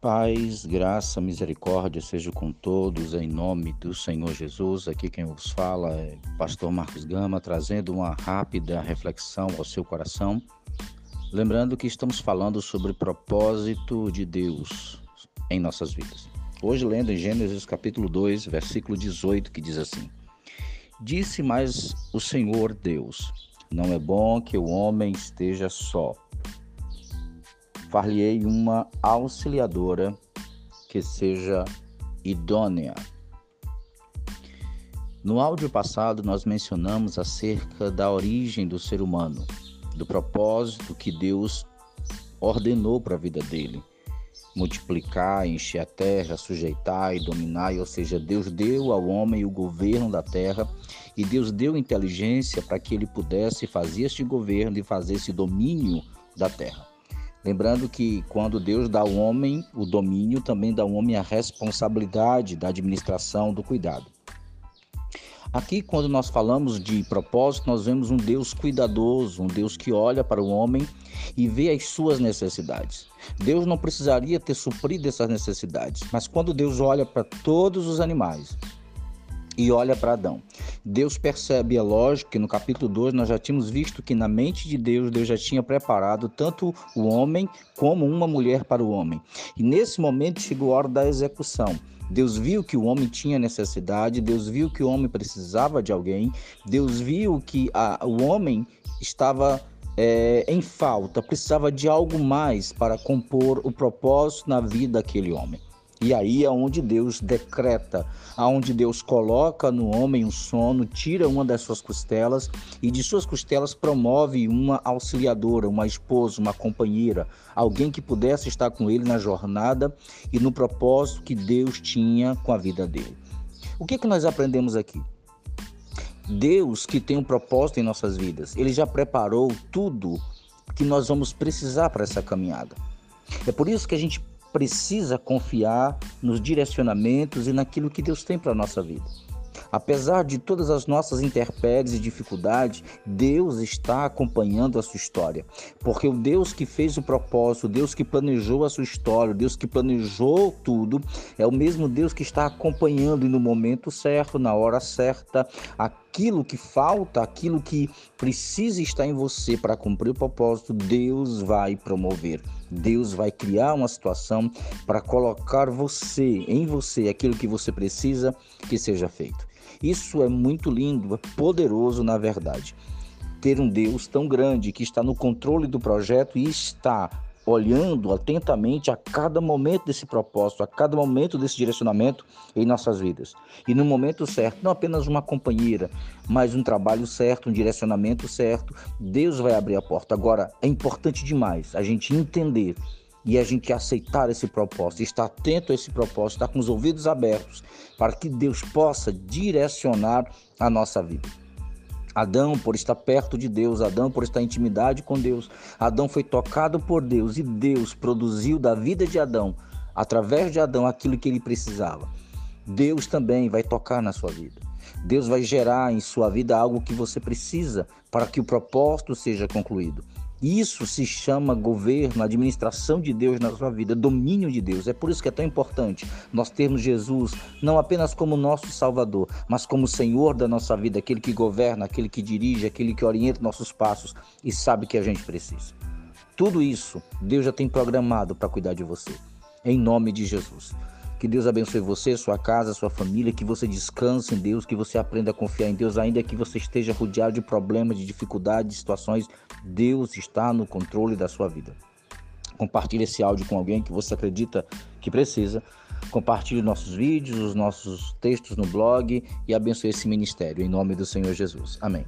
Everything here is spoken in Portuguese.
Paz, graça, misericórdia seja com todos em nome do Senhor Jesus. Aqui quem vos fala é pastor Marcos Gama, trazendo uma rápida reflexão ao seu coração. Lembrando que estamos falando sobre o propósito de Deus em nossas vidas. Hoje, lendo em Gênesis capítulo 2, versículo 18, que diz assim: Disse mais o Senhor Deus: Não é bom que o homem esteja só far-lhe-ei uma auxiliadora que seja idônea. No áudio passado, nós mencionamos acerca da origem do ser humano, do propósito que Deus ordenou para a vida dele. Multiplicar, encher a terra, sujeitar e dominar, ou seja, Deus deu ao homem o governo da terra e Deus deu inteligência para que ele pudesse fazer este governo e fazer esse domínio da terra. Lembrando que quando Deus dá ao homem o domínio, também dá ao homem a responsabilidade da administração, do cuidado. Aqui, quando nós falamos de propósito, nós vemos um Deus cuidadoso, um Deus que olha para o homem e vê as suas necessidades. Deus não precisaria ter suprido essas necessidades, mas quando Deus olha para todos os animais, e olha para Adão. Deus percebe, é lógico que no capítulo 2 nós já tínhamos visto que na mente de Deus, Deus já tinha preparado tanto o homem como uma mulher para o homem. E nesse momento chegou a hora da execução. Deus viu que o homem tinha necessidade, Deus viu que o homem precisava de alguém, Deus viu que a, o homem estava é, em falta, precisava de algo mais para compor o propósito na vida daquele homem. E aí é onde Deus decreta, aonde Deus coloca no homem um sono, tira uma das suas costelas e de suas costelas promove uma auxiliadora, uma esposa, uma companheira, alguém que pudesse estar com ele na jornada e no propósito que Deus tinha com a vida dele. O que, é que nós aprendemos aqui? Deus que tem um propósito em nossas vidas, ele já preparou tudo que nós vamos precisar para essa caminhada. É por isso que a gente precisa confiar nos direcionamentos e naquilo que Deus tem para a nossa vida. Apesar de todas as nossas intempéries e dificuldades, Deus está acompanhando a sua história. Porque o Deus que fez o propósito, o Deus que planejou a sua história, o Deus que planejou tudo, é o mesmo Deus que está acompanhando e no momento certo, na hora certa, aquilo que falta, aquilo que precisa estar em você para cumprir o propósito, Deus vai promover. Deus vai criar uma situação para colocar você, em você, aquilo que você precisa que seja feito. Isso é muito lindo, é poderoso na verdade. Ter um Deus tão grande que está no controle do projeto e está olhando atentamente a cada momento desse propósito, a cada momento desse direcionamento em nossas vidas. E no momento certo, não apenas uma companheira, mas um trabalho certo, um direcionamento certo, Deus vai abrir a porta. Agora, é importante demais a gente entender e a gente aceitar esse propósito, estar atento a esse propósito, estar com os ouvidos abertos para que Deus possa direcionar a nossa vida. Adão, por estar perto de Deus, Adão, por estar em intimidade com Deus, Adão foi tocado por Deus e Deus produziu da vida de Adão, através de Adão, aquilo que ele precisava. Deus também vai tocar na sua vida. Deus vai gerar em sua vida algo que você precisa para que o propósito seja concluído. Isso se chama governo, administração de Deus na sua vida, domínio de Deus. É por isso que é tão importante nós termos Jesus não apenas como nosso Salvador, mas como Senhor da nossa vida, aquele que governa, aquele que dirige, aquele que orienta nossos passos e sabe que a gente precisa. Tudo isso Deus já tem programado para cuidar de você. Em nome de Jesus. Que Deus abençoe você, sua casa, sua família, que você descanse em Deus, que você aprenda a confiar em Deus, ainda que você esteja rodeado de problemas, de dificuldades, de situações. Deus está no controle da sua vida. Compartilhe esse áudio com alguém que você acredita que precisa. Compartilhe nossos vídeos, os nossos textos no blog e abençoe esse ministério. Em nome do Senhor Jesus. Amém.